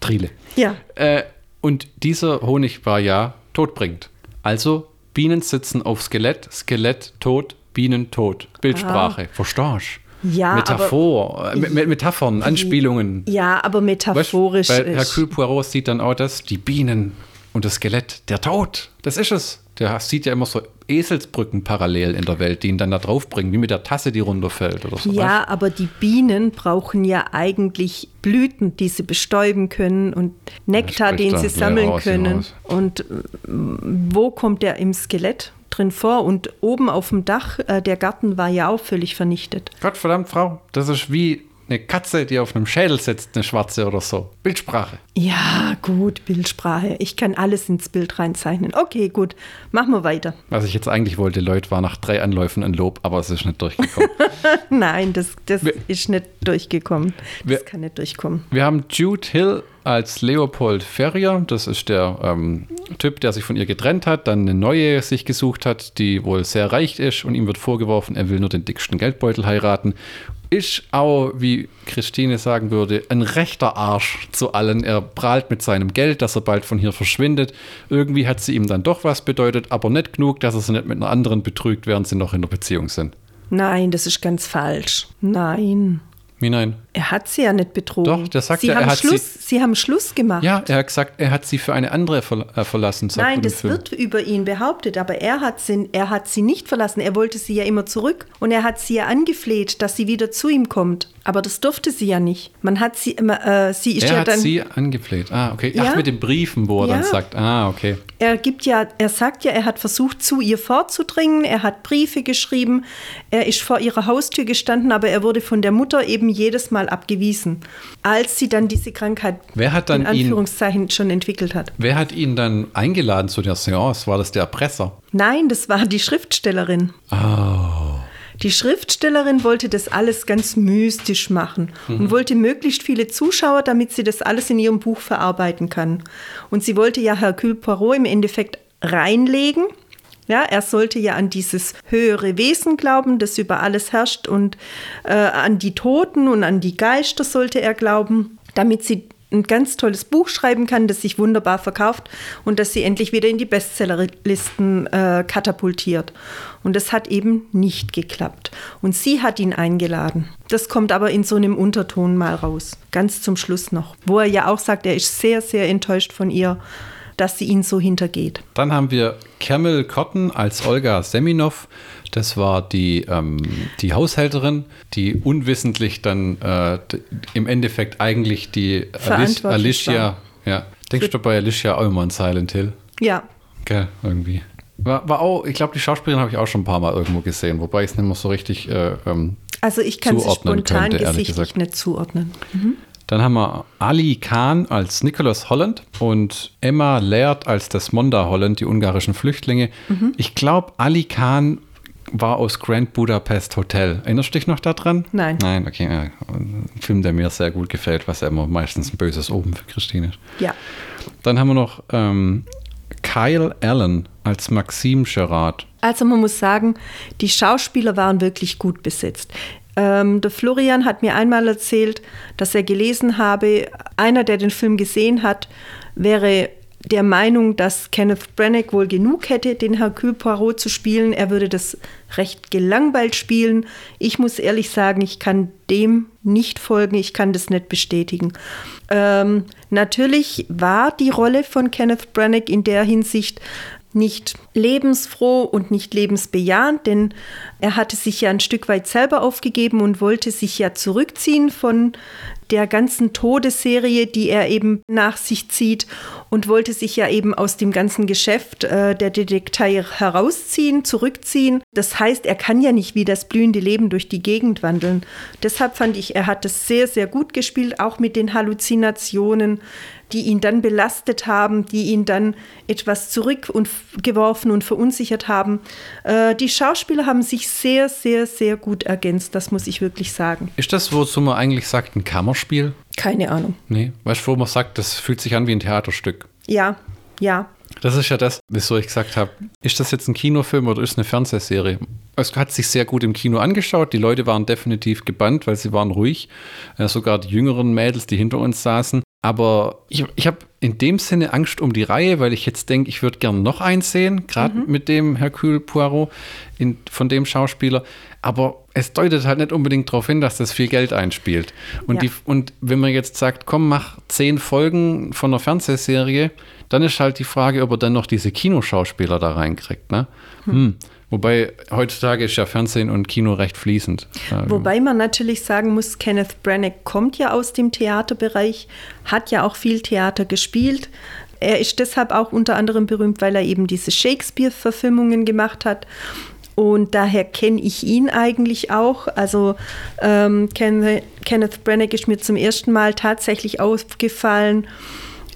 Triele. Ja. Äh, und dieser Honig war ja todbringend. Also Bienen sitzen auf Skelett, Skelett tot, Bienen tot. Bildsprache. Verstehst Ja, Metaphor, äh, Me- Metaphern, Anspielungen. Ja, aber Weißt, metaphorisch weil ist. Hercule Poirot sieht dann auch das, die Bienen und das Skelett, der Tod, das ist es. Der sieht ja immer so Eselsbrücken parallel in der Welt, die ihn dann da draufbringen, wie mit der Tasse, die runterfällt oder so. Ja, aber die Bienen brauchen ja eigentlich Blüten, die sie bestäuben können und Nektar, den sie sammeln aus, können. Und mm, wo kommt der im Skelett drin vor? Und oben auf dem Dach, äh, der Garten war ja auch völlig vernichtet. Gottverdammt, Frau, das ist wie eine Katze, die auf einem Schädel sitzt, eine schwarze oder so. Bildsprache. Ja, gut, Bildsprache. Ich kann alles ins Bild reinzeichnen. Okay, gut, machen wir weiter. Was ich jetzt eigentlich wollte, Leute, war nach drei Anläufen ein Lob, aber es ist nicht durchgekommen. Nein, das, das Wir- ist nicht durchgekommen. Das Wir- kann nicht durchkommen. Wir haben Jude Hill als Leopold Ferrier. Das ist der ähm, Typ, der sich von ihr getrennt hat, dann eine neue sich gesucht hat, die wohl sehr reich ist und ihm wird vorgeworfen, er will nur den dicksten Geldbeutel heiraten. Ist auch, wie Christine sagen würde, ein rechter Arsch zu allen. Er prahlt mit seinem Geld, dass er bald von hier verschwindet. Irgendwie hat sie ihm dann doch was bedeutet, aber nicht genug, dass er sie nicht mit einer anderen betrügt, während sie noch in der Beziehung sind. Nein, das ist ganz falsch. Nein. Wie nein? Er hat sie ja nicht betrogen. Doch, der sagt sie er haben hat sie- Schluss, sie, haben Schluss gemacht. Ja, er hat gesagt, er hat sie für eine andere ver äh, verlassen. sagt er Nein, das Film. wird über ihn behauptet, aber er hat, sie, er hat sie nicht verlassen. Er wollte sie ja immer zurück und er hat sie ja angefleht, dass sie wieder zu ihm kommt. Aber das durfte sie ja nicht. Man hat sie immer, äh, sie ist Er ja hat dann. sie angefleht. Ah, okay. Ja. Ach, mit den Briefen, wo er dann Ja. sagt, ah, okay. Er gibt ja, er sagt ja, er hat versucht, zu ihr vorzudringen, er hat Briefe geschrieben, er ist vor ihrer Haustür gestanden, aber er wurde von der Mutter eben jedes Mal abgewiesen, als sie dann diese Krankheit Wer hat dann in ihn- Anführungszeichen schon entwickelt hat. Wer hat ihn dann eingeladen zu der Seance? War das der Erpresser? Nein, das war die Schriftstellerin. Oh. Die Schriftstellerin wollte das alles ganz mystisch machen und wollte möglichst viele Zuschauer, damit sie das alles in ihrem Buch verarbeiten kann. Und sie wollte ja Hercule Poirot im Endeffekt reinlegen. Ja, er sollte ja an dieses höhere Wesen glauben, das über alles herrscht und äh, an die Toten und an die Geister sollte er glauben, damit sie ein ganz tolles Buch schreiben kann, das sich wunderbar verkauft und das sie endlich wieder in die Bestsellerlisten äh, katapultiert. Und das hat eben nicht geklappt. Und sie hat ihn eingeladen. Das kommt aber in so einem Unterton mal raus. Ganz zum Schluss noch. Wo er ja auch sagt, er ist sehr, sehr enttäuscht von ihr, dass sie ihn so hintergeht. Dann haben wir Camel Cotton als Olga Seminov. Das war die, ähm, die Haushälterin, die unwissentlich dann äh, im Endeffekt eigentlich die Alic Alicia. Ja. Denkst du bei Alicia auch immer an Silent Hill? Ja, Gell, irgendwie. War, war auch, ich glaube, die Schauspielerin habe ich auch schon ein paar Mal irgendwo gesehen, wobei ich es nicht mehr so richtig äh, ähm, also ich kann sie spontan könnte, gesichtlich gesagt. nicht zuordnen. Dann haben wir Ali Khan als Nicholas Holland und Emma Laird als Desmonda Holland, die ungarischen Flüchtlinge. Mhm. Ich glaube, Ali Khan war aus Grand Budapest Hotel. Erinnerst du dich noch daran? Nein. Nein, okay. Ein Film, der mir sehr gut gefällt, was ja immer meistens ein böses Oben für Christine ist. Ja. Dann haben wir noch ähm, Kyle Allen als Maxime Gerard. Also man muss sagen, die Schauspieler waren wirklich gut besetzt. Ähm, der Florian hat mir einmal erzählt, dass er gelesen habe, einer, der den Film gesehen hat, wäre der Meinung, dass Kenneth Branagh wohl genug hätte, den Hercule Poirot zu spielen. Er würde das recht gelangweilt spielen. Ich muss ehrlich sagen, ich kann dem nicht folgen, ich kann das nicht bestätigen. Ähm, natürlich war die Rolle von Kenneth Branagh in der Hinsicht nicht lebensfroh und nicht lebensbejahend, denn er hatte sich ja ein Stück weit selber aufgegeben und wollte sich ja zurückziehen von der ganzen Todesserie, die er eben nach sich zieht und wollte sich ja eben aus dem ganzen Geschäft äh, der Detektei herausziehen, zurückziehen. Das heißt, er kann ja nicht wie das blühende Leben durch die Gegend wandeln. Deshalb fand ich, er hat das sehr, sehr gut gespielt, auch mit den Halluzinationen die ihn dann belastet haben, die ihn dann etwas zurückgeworfen und verunsichert haben. Äh, die Schauspieler haben sich sehr, sehr, sehr gut ergänzt, das muss ich wirklich sagen. Ist das, wozu man eigentlich sagt, ein Kammerspiel? Keine Ahnung. Nee, weißt du, wo man sagt, das fühlt sich an wie ein Theaterstück? Ja, ja. Das ist ja das, wieso ich gesagt habe, ist das jetzt ein Kinofilm oder ist es eine Fernsehserie? Es hat sich sehr gut im Kino angeschaut. Die Leute waren definitiv gebannt, weil sie waren ruhig. Äh, sogar die jüngeren Mädels, die hinter uns saßen. Aber ich, ich habe in dem Sinne Angst um die Reihe, weil ich jetzt denke, ich würde gerne noch eins sehen, gerade mhm. mit dem Hercule Poirot in, von dem Schauspieler. Aber es deutet halt nicht unbedingt darauf hin, dass das viel Geld einspielt. Und, ja. die, und wenn man jetzt sagt, komm, mach zehn Folgen von einer Fernsehserie, dann ist halt die Frage, ob er dann noch diese Kinoschauspieler da reinkriegt. Ne? Hm. Hm. Wobei heutzutage ist ja Fernsehen und Kino recht fließend. Wobei man natürlich sagen muss, Kenneth Branagh kommt ja aus dem Theaterbereich, hat ja auch viel Theater gespielt. Er ist deshalb auch unter anderem berühmt, weil er eben diese Shakespeare-Verfilmungen gemacht hat. Und daher kenne ich ihn eigentlich auch. Also ähm, Kenneth Branagh ist mir zum ersten Mal tatsächlich aufgefallen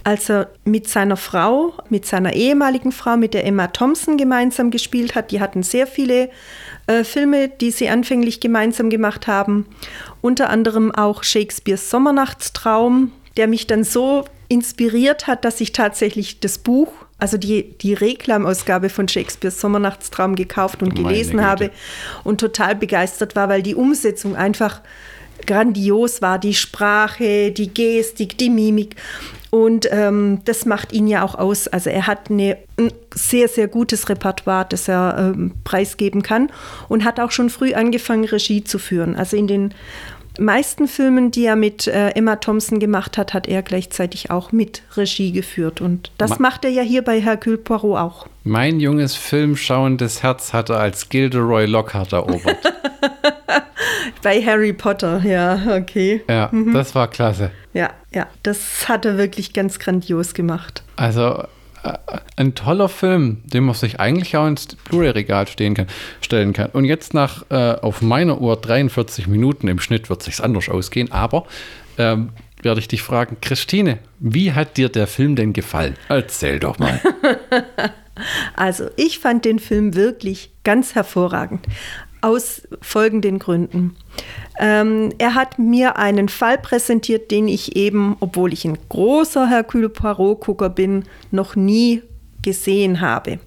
als er mit seiner Frau, mit seiner ehemaligen Frau, mit der Emma Thompson gemeinsam gespielt hat. Die hatten sehr viele äh, Filme, die sie anfänglich gemeinsam gemacht haben. Unter anderem auch Shakespeares Sommernachtstraum, der mich dann so inspiriert hat, dass ich tatsächlich das Buch, also die, die Reklamausgabe von Shakespeares Sommernachtstraum gekauft und gelesen habe und total begeistert war, weil die Umsetzung einfach grandios war, die Sprache, die Gestik, die Mimik. Und ähm, das macht ihn ja auch aus. Also er hat eine, ein sehr, sehr gutes Repertoire, das er ähm, preisgeben kann und hat auch schon früh angefangen, Regie zu führen. Also in den meisten Filmen, die er mit äh, Emma Thompson gemacht hat, hat er gleichzeitig auch mit Regie geführt. Und das Ma macht er ja hier bei Hercule Poirot auch. Mein junges filmschauendes Herz hat er als Gilderoy Lockhart erobert. bei Harry Potter, ja, okay. Ja, mhm. das war klasse. Ja, ja, das hat er wirklich ganz grandios gemacht. Also ein toller Film, den man sich eigentlich auch ins Blu-ray-Regal stellen kann. Und jetzt nach äh, auf meiner Uhr 43 Minuten im Schnitt wird sich anders ausgehen, aber ähm, werde ich dich fragen, Christine, wie hat dir der Film denn gefallen? Erzähl doch mal. also ich fand den Film wirklich ganz hervorragend aus folgenden Gründen. Ähm, er hat mir einen Fall präsentiert, den ich eben, obwohl ich ein großer Hercule Poirot-Gucker bin, noch nie gesehen habe.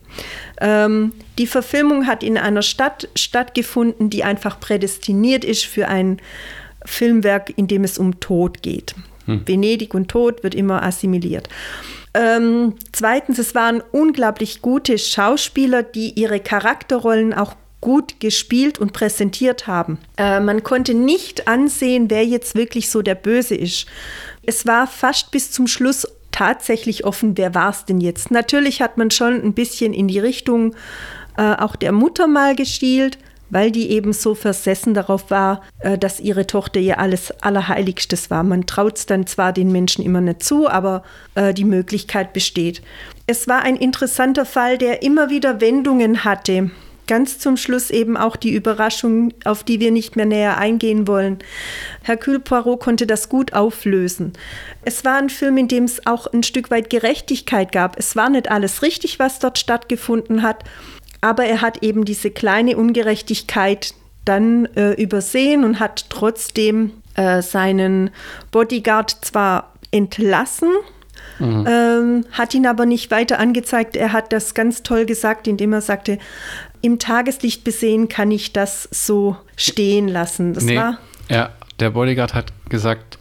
Ähm, die Verfilmung hat in einer Stadt stattgefunden, die einfach prädestiniert ist für ein Filmwerk, in dem es um Tod geht. Hm. Venedig und Tod wird immer assimiliert. Ähm, zweitens, es waren unglaublich gute Schauspieler, die ihre Charakterrollen auch gut gespielt und präsentiert haben. Äh, man konnte nicht ansehen, wer jetzt wirklich so der Böse ist. Es war fast bis zum Schluss tatsächlich offen, wer war es denn jetzt. Natürlich hat man schon ein bisschen in die Richtung äh, auch der Mutter mal gestielt, weil die eben so versessen darauf war, äh, dass ihre Tochter ihr alles Allerheiligstes war. Man traut es dann zwar den Menschen immer nicht zu, aber äh, die Möglichkeit besteht. Es war ein interessanter Fall, der immer wieder Wendungen hatte ganz zum Schluss eben auch die Überraschung, auf die wir nicht mehr näher eingehen wollen. Hercule Poirot konnte das gut auflösen. Es war ein Film, in dem es auch ein Stück weit Gerechtigkeit gab. Es war nicht alles richtig, was dort stattgefunden hat, aber er hat eben diese kleine Ungerechtigkeit dann äh, übersehen und hat trotzdem äh, seinen Bodyguard zwar entlassen, Mhm. Ähm, hat ihn aber nicht weiter angezeigt. Er hat das ganz toll gesagt, indem er sagte, im Tageslicht besehen kann ich das so stehen lassen. Das nee, war. Ja, der Bodyguard hat gesagt,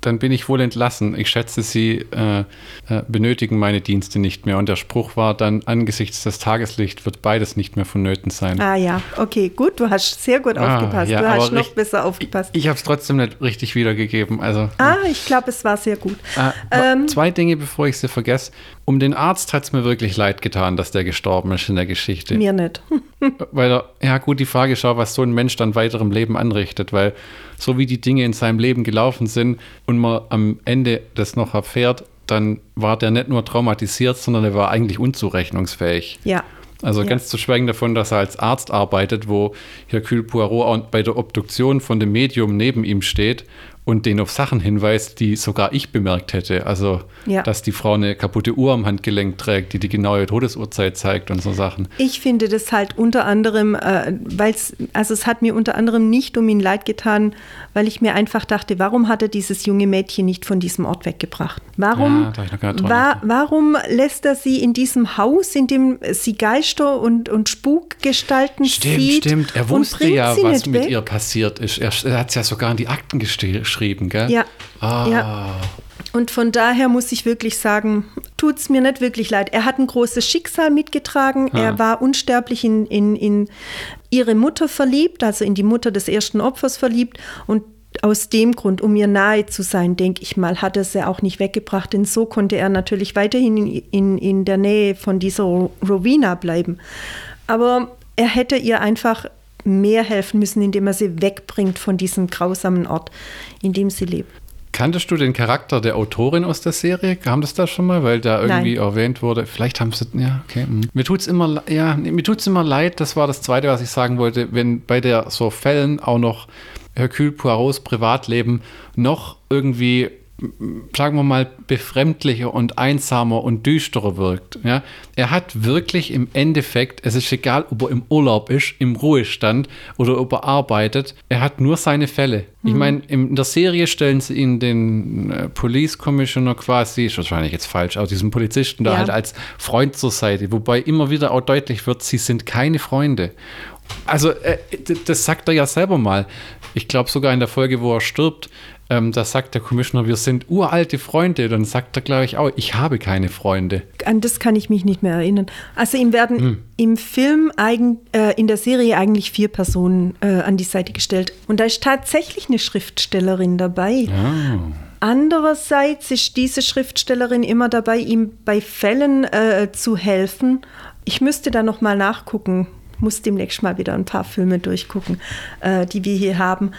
dann bin ich wohl entlassen. Ich schätze, Sie äh, äh, benötigen meine Dienste nicht mehr. Und der Spruch war dann, angesichts des Tageslichts wird beides nicht mehr vonnöten sein. Ah ja, okay, gut, du hast sehr gut ah, aufgepasst. Ja, du hast noch besser aufgepasst. Ich, ich habe es trotzdem nicht richtig wiedergegeben. Also, ah, ich glaube, es war sehr gut. Äh, ähm, zwei Dinge, bevor ich sie vergesse. Um den Arzt hat es mir wirklich leid getan, dass der gestorben ist in der Geschichte. Mir nicht. weil er, ja gut, die Frage ist auch, was so ein Mensch dann weiterem Leben anrichtet, weil so wie die Dinge in seinem Leben gelaufen sind und man am Ende das noch erfährt, dann war der nicht nur traumatisiert, sondern er war eigentlich unzurechnungsfähig. Ja. Also ja. ganz zu schweigen davon, dass er als Arzt arbeitet, wo Hercule Poirot bei der Obduktion von dem Medium neben ihm steht und den auf Sachen hinweist, die sogar ich bemerkt hätte. Also, ja. dass die Frau eine kaputte Uhr am Handgelenk trägt, die die genaue Todesurzeit zeigt und so Sachen. Ich finde das halt unter anderem, äh, weil es, also es hat mir unter anderem nicht um ihn leid getan, weil ich mir einfach dachte, warum hat er dieses junge Mädchen nicht von diesem Ort weggebracht? Warum, ja, war, warum lässt er sie in diesem Haus, in dem sie Geister und, und Spukgestalten stimmt, sieht? Stimmt, er wusste ja, was mit weg? ihr passiert ist. Er, er hat es ja sogar in die Akten geschrieben geschrieben, gell? Ja. Ah. ja. Und von daher muss ich wirklich sagen, tut es mir nicht wirklich leid. Er hat ein großes Schicksal mitgetragen. Ah. Er war unsterblich in, in, in ihre Mutter verliebt, also in die Mutter des ersten Opfers verliebt. Und aus dem Grund, um ihr nahe zu sein, denke ich mal, hat er sie auch nicht weggebracht. Denn so konnte er natürlich weiterhin in, in, in der Nähe von dieser Rowena bleiben. Aber er hätte ihr einfach mehr helfen müssen, indem er sie wegbringt von diesem grausamen Ort, in dem sie lebt. Kanntest du den Charakter der Autorin aus der Serie? Kam das da schon mal, weil da irgendwie Nein. erwähnt wurde? Vielleicht haben sie, ja, okay. Hm. Mir tut es immer, ja, mir tut's immer leid, das war das Zweite, was ich sagen wollte, wenn bei der so Fällen auch noch Hercule Poirots Privatleben noch irgendwie sagen wir mal, befremdlicher und einsamer und düsterer wirkt. Ja? Er hat wirklich im Endeffekt, es ist egal, ob er im Urlaub ist, im Ruhestand oder ob er arbeitet, er hat nur seine Fälle. Mhm. Ich meine, in der Serie stellen sie ihn den äh, Police Commissioner quasi, ist wahrscheinlich jetzt falsch, aber diesen Polizisten da ja. halt als Freund zur Seite, wobei immer wieder auch deutlich wird, sie sind keine Freunde. Also, äh, das sagt er ja selber mal. Ich glaube sogar in der Folge, wo er stirbt, ähm, da sagt der Commissioner, wir sind uralte Freunde. Dann sagt er, glaube ich, auch, ich habe keine Freunde. An das kann ich mich nicht mehr erinnern. Also ihm werden hm. im Film, eigen, äh, in der Serie eigentlich vier Personen äh, an die Seite gestellt. Und da ist tatsächlich eine Schriftstellerin dabei. Oh. Andererseits ist diese Schriftstellerin immer dabei, ihm bei Fällen äh, zu helfen. Ich müsste da noch mal nachgucken, muss demnächst mal wieder ein paar Filme durchgucken, äh, die wir hier haben.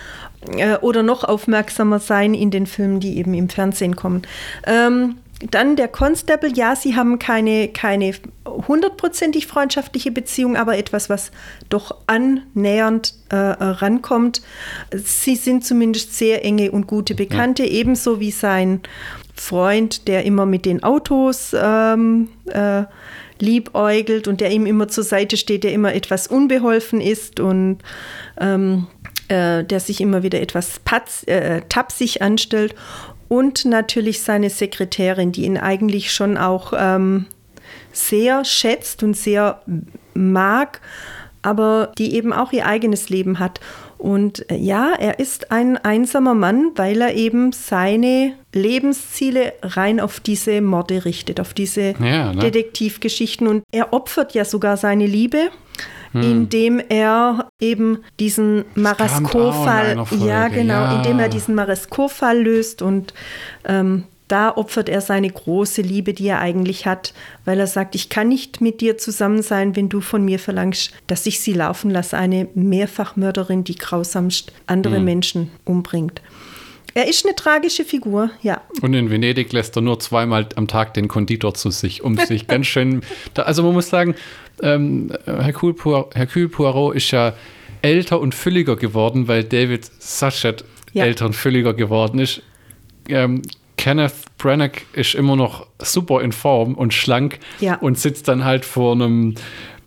Äh, oder noch aufmerksamer sein in den Filmen, die eben im Fernsehen kommen. Ähm, dann der Constable, ja, sie haben keine, keine hundertprozentig freundschaftliche Beziehung, aber etwas, was doch annähernd äh, rankommt. Sie sind zumindest sehr enge und gute Bekannte, ja. ebenso wie sein Freund, der immer mit den Autos ähm, äh, liebäugelt und der ihm immer zur Seite steht, der immer etwas unbeholfen ist und ähm, äh, der sich immer wieder etwas patz, äh, tapsig anstellt. Und natürlich seine Sekretärin, die ihn eigentlich schon auch ähm, sehr schätzt und sehr mag, aber die eben auch ihr eigenes Leben hat. Und äh, ja, er ist ein einsamer Mann, weil er eben seine Lebensziele rein auf diese Morde richtet, auf diese ja, ne? Detektivgeschichten. Und er opfert ja sogar seine Liebe. Hm. indem er eben diesen Maresco-Fall, ja genau, ja. indem er diesen Maresco-Fall löst und ähm, da opfert er seine große Liebe, die er eigentlich hat, weil er sagt, ich kann nicht mit dir zusammen sein, wenn du von mir verlangst, dass ich sie laufen lasse, eine Mehrfachmörderin, die grausamst andere mhm. Menschen umbringt. Er ist eine tragische Figur, ja. Und in Venedig lässt er nur zweimal am Tag den Konditor zu sich, um sich ganz schön. Da, also man muss sagen, ähm, Hercule, Poirot, Hercule Poirot ist ja älter und fülliger geworden, weil David Sachet ja. älter und fülliger geworden ist. Ähm, Kenneth Branagh ist immer noch super in Form und schlank ja. und sitzt dann halt vor einem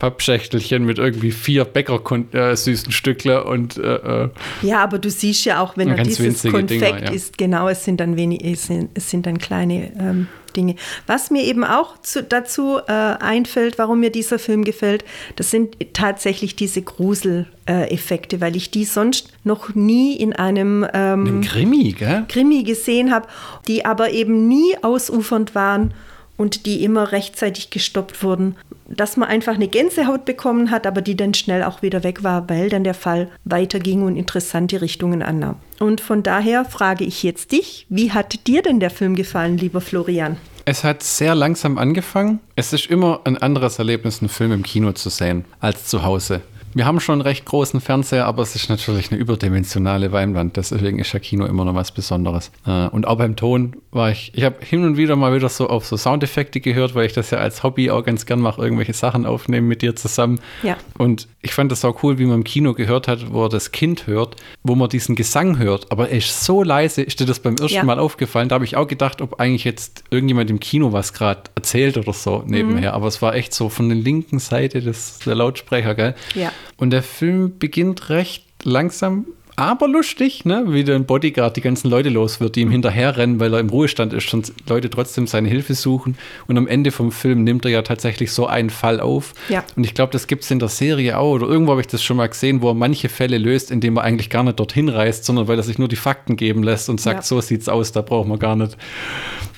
Pappschächtelchen mit irgendwie vier Bäcker äh, süßen Stückler und äh, äh, ja, aber du siehst ja auch, wenn er dieses Konfekt Dinger, ja. ist, genau, es sind dann wenig, es sind, es sind dann kleine ähm, Dinge. Was mir eben auch zu, dazu äh, einfällt, warum mir dieser Film gefällt, das sind tatsächlich diese Gruseleffekte, weil ich die sonst noch nie in einem, ähm, einem Krimi, gell? Krimi gesehen habe, die aber eben nie ausufernd waren und die immer rechtzeitig gestoppt wurden. Dass man einfach eine Gänsehaut bekommen hat, aber die dann schnell auch wieder weg war, weil dann der Fall weiterging und interessante Richtungen annahm. Und von daher frage ich jetzt dich, wie hat dir denn der Film gefallen, lieber Florian? Es hat sehr langsam angefangen. Es ist immer ein anderes Erlebnis, einen Film im Kino zu sehen, als zu Hause. Wir haben schon einen recht großen Fernseher, aber es ist natürlich eine überdimensionale Weinwand. Deswegen ist ja Kino immer noch was Besonderes. Äh, und auch beim Ton war ich, ich habe hin und wieder mal wieder so auf so Soundeffekte gehört, weil ich das ja als Hobby auch ganz gern mache, irgendwelche Sachen aufnehmen mit dir zusammen. Ja. Und ich fand das auch cool, wie man im Kino gehört hat, wo er das Kind hört, wo man diesen Gesang hört. Aber er ist so leise, ist dir das beim ersten ja. Mal aufgefallen? Da habe ich auch gedacht, ob eigentlich jetzt irgendjemand im Kino was gerade erzählt oder so nebenher. Mhm. Aber es war echt so von der linken Seite des, der Lautsprecher, gell? Ja. Und der Film beginnt recht langsam aber lustig, ne? wie der Bodyguard die ganzen Leute los wird, die ihm hinterherrennen, weil er im Ruhestand ist und Leute trotzdem seine Hilfe suchen. Und am Ende vom Film nimmt er ja tatsächlich so einen Fall auf. Ja. Und ich glaube, das gibt es in der Serie auch. Oder irgendwo habe ich das schon mal gesehen, wo er manche Fälle löst, indem er eigentlich gar nicht dorthin reist, sondern weil er sich nur die Fakten geben lässt und sagt, ja. so sieht's aus, da brauchen wir gar nicht.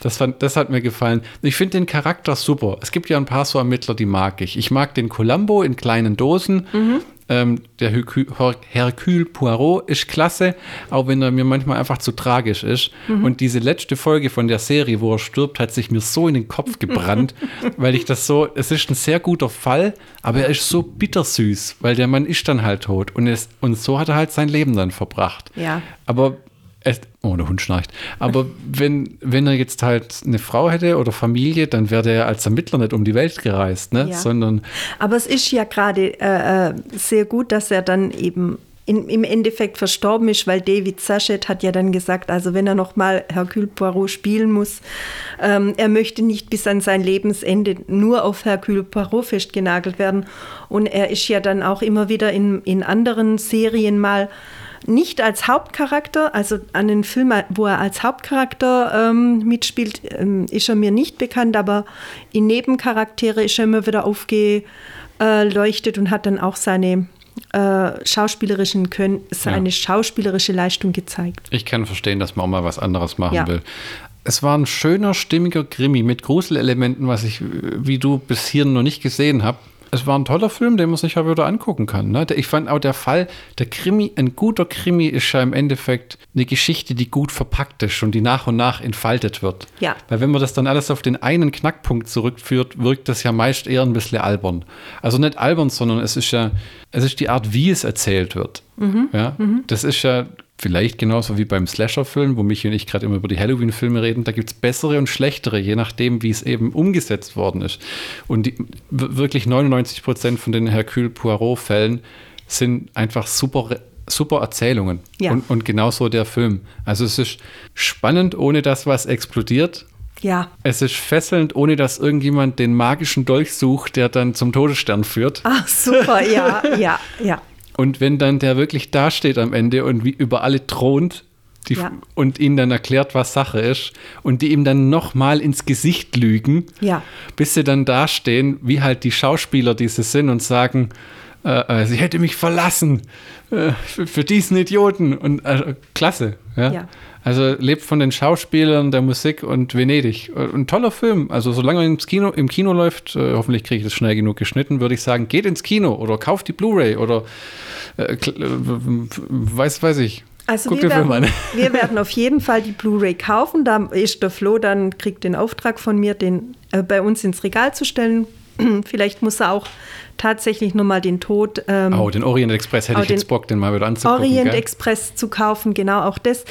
Das, fand, das hat mir gefallen. Ich finde den Charakter super. Es gibt ja ein paar so Ermittler, die mag ich. Ich mag den Columbo in kleinen Dosen. Mhm. Ähm, der Hercule Poirot ist klasse, auch wenn er mir manchmal einfach zu tragisch ist. Mhm. Und diese letzte Folge von der Serie, wo er stirbt, hat sich mir so in den Kopf gebrannt, weil ich das so, es ist ein sehr guter Fall, aber er ist so bittersüß, weil der Mann ist dann halt tot. Und, es, und so hat er halt sein Leben dann verbracht. Ja. Aber es, oh, der Hund schnarcht. Aber wenn, wenn er jetzt halt eine Frau hätte oder Familie, dann wäre er als Ermittler nicht um die Welt gereist, ne? Ja. Sondern. Aber es ist ja gerade äh, äh, sehr gut, dass er dann eben in, im Endeffekt verstorben ist, weil David Sachet hat ja dann gesagt, also wenn er nochmal Hercule Poirot spielen muss, ähm, er möchte nicht bis an sein Lebensende nur auf Hercule Poirot festgenagelt werden. Und er ist ja dann auch immer wieder in, in anderen Serien mal nicht als Hauptcharakter, also an den Film, wo er als Hauptcharakter ähm, mitspielt, ähm, ist er mir nicht bekannt, aber in Nebencharaktere ist er immer wieder aufgeleuchtet und hat dann auch seine äh, schauspielerischen Können, seine ja. schauspielerische Leistung gezeigt. Ich kann verstehen, dass man auch mal was anderes machen ja. will. Es war ein schöner, stimmiger Krimi mit Gruselelementen, was ich, wie du bis hier noch nicht gesehen habe es war ein toller Film, den man sich ja wieder angucken kann. Ne? Ich fand auch der Fall, der Krimi, ein guter Krimi ist ja im Endeffekt eine Geschichte, die gut verpackt ist und die nach und nach entfaltet wird. Ja. Weil wenn man das dann alles auf den einen Knackpunkt zurückführt, wirkt das ja meist eher ein bisschen albern. Also nicht albern, sondern es ist ja, es ist die Art, wie es erzählt wird. Mhm. Ja? Mhm. Das ist ja Vielleicht genauso wie beim Slasher-Film, wo Michi und ich gerade immer über die Halloween-Filme reden, da gibt es bessere und schlechtere, je nachdem, wie es eben umgesetzt worden ist. Und die, wirklich 99 Prozent von den Hercule Poirot-Fällen sind einfach super, super Erzählungen. Ja. Und, und genauso der Film. Also es ist spannend, ohne dass was explodiert. Ja. Es ist fesselnd, ohne dass irgendjemand den magischen Dolch sucht, der dann zum Todesstern führt. Ach, super, ja, ja, ja. Und wenn dann der wirklich dasteht am Ende und wie über alle thront ja. und ihnen dann erklärt, was Sache ist und die ihm dann nochmal ins Gesicht lügen, ja. bis sie dann dastehen, wie halt die Schauspieler, die sie sind und sagen, äh, äh, sie hätte mich verlassen äh, für, für, diesen Idioten. Und äh, klasse. Ja? ja? Also lebt von den Schauspielern, der Musik und Venedig. Äh, ein toller Film. Also solange er ins Kino, im Kino läuft, äh, hoffentlich kriege ich das schnell genug geschnitten, würde ich sagen, geht ins Kino oder kauft die Blu-ray oder äh, weiß, weiß ich. Also wir werden, wir werden, auf jeden Fall die Blu-ray kaufen. Da ist der Flo dann, kriegt den Auftrag von mir, den äh, bei uns ins Regal zu stellen. Vielleicht muss er auch tatsächlich nochmal den Tod. Ähm, oh, den Orient Express hätte ich jetzt Bock, den mal wieder anzugucken. Orient gell? Express zu kaufen, genau auch das.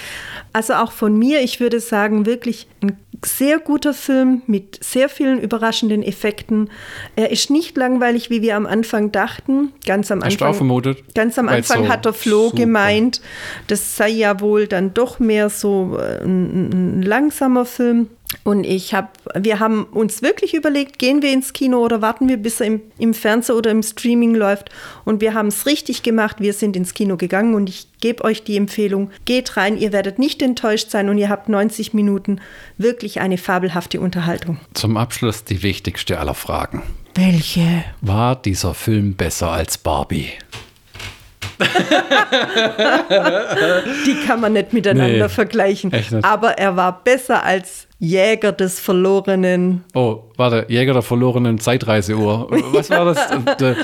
Also auch von mir, ich würde sagen, wirklich ein sehr guter Film mit sehr vielen überraschenden Effekten. Er ist nicht langweilig, wie wir am Anfang dachten. Ganz am Anfang, Hast du vermutet? Ganz am Anfang so hat der Flo super. gemeint, das sei ja wohl dann doch mehr so äh, ein, ein langsamer Film. Und ich habe, wir haben uns wirklich überlegt, gehen wir ins Kino oder warten wir, bis er im, im Fernsehen oder im Streaming läuft. Und wir haben es richtig gemacht. Wir sind ins Kino gegangen und ich gebe euch die Empfehlung, geht rein, ihr werdet nicht enttäuscht sein und ihr habt 90 Minuten wirklich eine fabelhafte Unterhaltung. Zum Abschluss die wichtigste aller Fragen. Welche? War dieser Film besser als Barbie? Die kann man nicht miteinander Nee, vergleichen. nicht. Aber er war besser als Jäger des verlorenen. Oh, warte, Jäger der verlorenen Zeitreiseuhr. Was war das? das,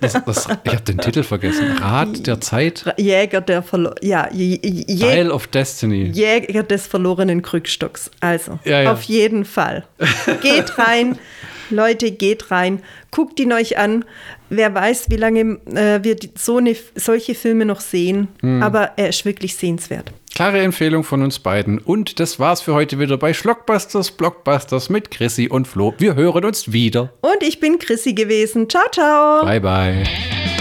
das, das, ich habe den Titel vergessen. Rat der Zeit? Jäger der verlo ja, Dial of Destiny. Jäger des verlorenen Krückstocks. Also, Ja, ja. auf jeden Fall. Geht rein. Leute, geht rein, guckt ihn euch an. Wer weiß, wie lange äh, wir so eine, solche Filme noch sehen. Hm. Aber er ist wirklich sehenswert. Klare Empfehlung von uns beiden. Und das war's für heute wieder bei Schlockbusters, Blockbusters mit Chrissy und Flo. Wir hören uns wieder. Und ich bin Chrissy gewesen. Ciao, ciao. Bye, bye.